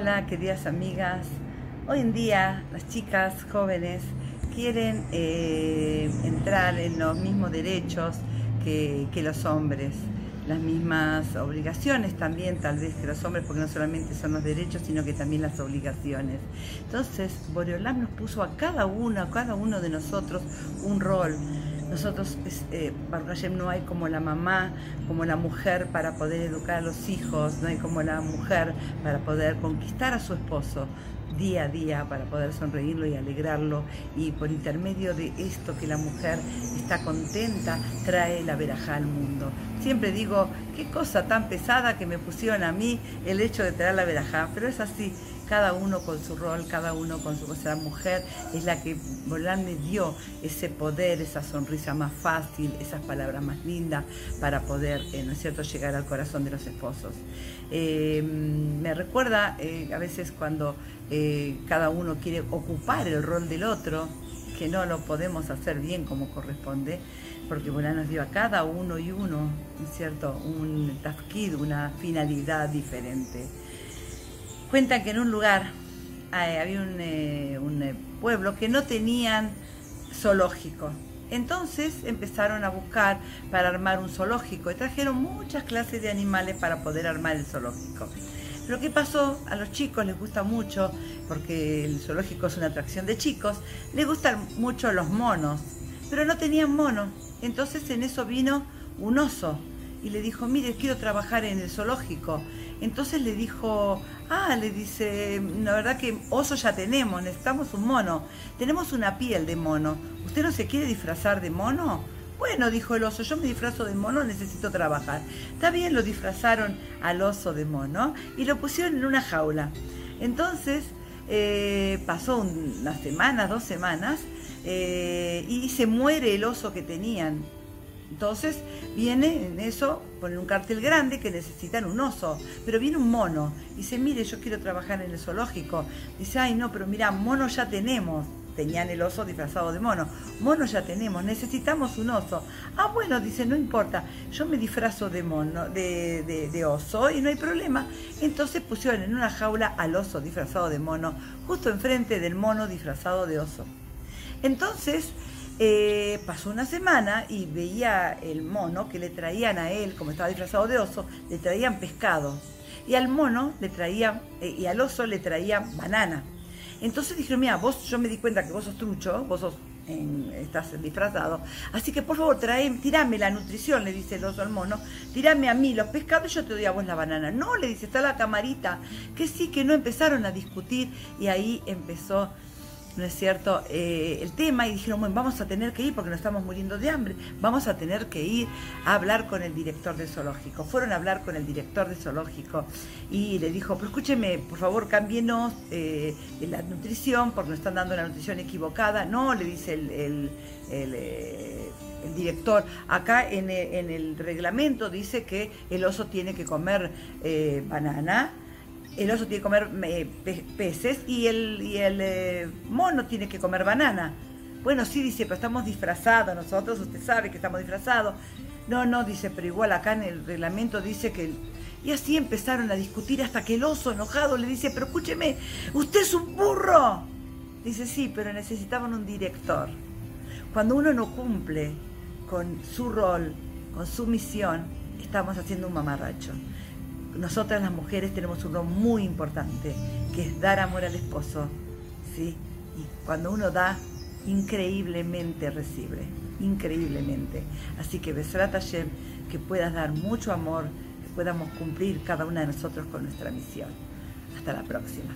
Hola, queridas amigas. Hoy en día las chicas jóvenes quieren eh, entrar en los mismos derechos que, los hombres, las mismas obligaciones también tal vez que los hombres, porque no solamente son los derechos, sino que también las obligaciones. Entonces, Boreolam nos puso a cada uno, a cada uno de nosotros un rol nosotros, eh, no hay como la mamá, como la mujer para poder educar a los hijos, no hay como la mujer para poder conquistar a su esposo día a día para poder sonreírlo y alegrarlo y por intermedio de esto que la mujer está contenta trae la verajá al mundo. Siempre digo, qué cosa tan pesada que me pusieron a mí el hecho de traer la verajá, pero es así, cada uno con su rol, cada uno con su cosa. La mujer es la que Bolán me dio ese poder, esa sonrisa más fácil, esas palabras más lindas para poder, eh, ¿no es cierto?, llegar al corazón de los esposos. Eh, me recuerda eh, a veces cuando cada uno quiere ocupar el rol del otro, que no lo podemos hacer bien como corresponde, porque Bolán nos dio a cada uno y uno, ¿no es cierto?, un tafkid, una finalidad diferente. Cuentan que en un lugar había un, eh, eh, pueblo que no tenían zoológico. Entonces empezaron a buscar para armar un zoológico y trajeron muchas clases de animales para poder armar el zoológico. Lo que pasó, a los chicos les gusta mucho, porque el zoológico es una atracción de chicos, les gustan mucho los monos, pero no tenían monos. Entonces en eso vino un oso y le dijo, mire, quiero trabajar en el zoológico. Entonces le dijo, ah, le dice, la verdad que oso ya tenemos, necesitamos un mono. Tenemos una piel de mono. ¿Usted no se quiere disfrazar de mono? Bueno, dijo el oso, yo me disfrazo de mono, necesito trabajar. Está bien, lo disfrazaron al oso de mono y lo pusieron en una jaula. Entonces, eh, pasó una semana, dos semanas, eh, y se muere el oso que tenían entonces viene en eso, ponen un cartel grande que necesitan un oso, pero viene un mono. Dice, mire, yo quiero trabajar en el zoológico. Dice, ay no, pero mira, mono ya tenemos. Tenían el oso disfrazado de mono. Mono ya tenemos, necesitamos un oso. Ah, bueno, dice, no importa, yo me disfrazo de mono, de, de oso y no hay problema. Entonces pusieron en una jaula al oso disfrazado de mono, justo enfrente del mono disfrazado de oso. Entonces, eh, pasó una semana y veía el mono que le traían a él, como estaba disfrazado de oso, le traían pescado. Y al mono le traían, eh, y al oso le traían banana. Entonces dijeron, mira, vos, yo me di cuenta que vos sos trucho, vos sos, estás disfrazado, así que por favor, trae, tirame la nutrición, le dice el oso al mono, tirame a mí los pescados y yo te doy a vos la banana. No, le dice, está la camarita, que sí, que no empezaron a discutir y ahí empezó ¿no es cierto?, eh, el tema y dijeron, bueno, vamos a tener que ir porque nos estamos muriendo de hambre, vamos a tener que ir a hablar con el director del zoológico. Fueron a hablar con el director del zoológico y le dijo, pero escúcheme, por favor, cámbienos eh, la nutrición porque nos están dando la nutrición equivocada. No, le dice el, el, eh, director, acá en el, en el, reglamento dice que el oso tiene que comer banana, el oso tiene que comer eh, peces y el, eh, mono tiene que comer banana. Bueno, sí, dice, pero estamos disfrazados nosotros, usted sabe que estamos disfrazados. No, no, dice, pero igual acá en el reglamento dice que... Y así empezaron a discutir hasta que el oso enojado le dice, pero escúcheme, usted es un burro. Dice, sí, pero necesitaban un director. Cuando uno no cumple con su rol, con su misión, estamos haciendo un mamarracho nosotras las mujeres tenemos un rol muy importante, que es dar amor al esposo, ¿sí? Y cuando uno da, increíblemente recibe, increíblemente. Así que Besrat Hashem, que puedas dar mucho amor, que podamos cumplir cada una de nosotros con nuestra misión. Hasta la próxima.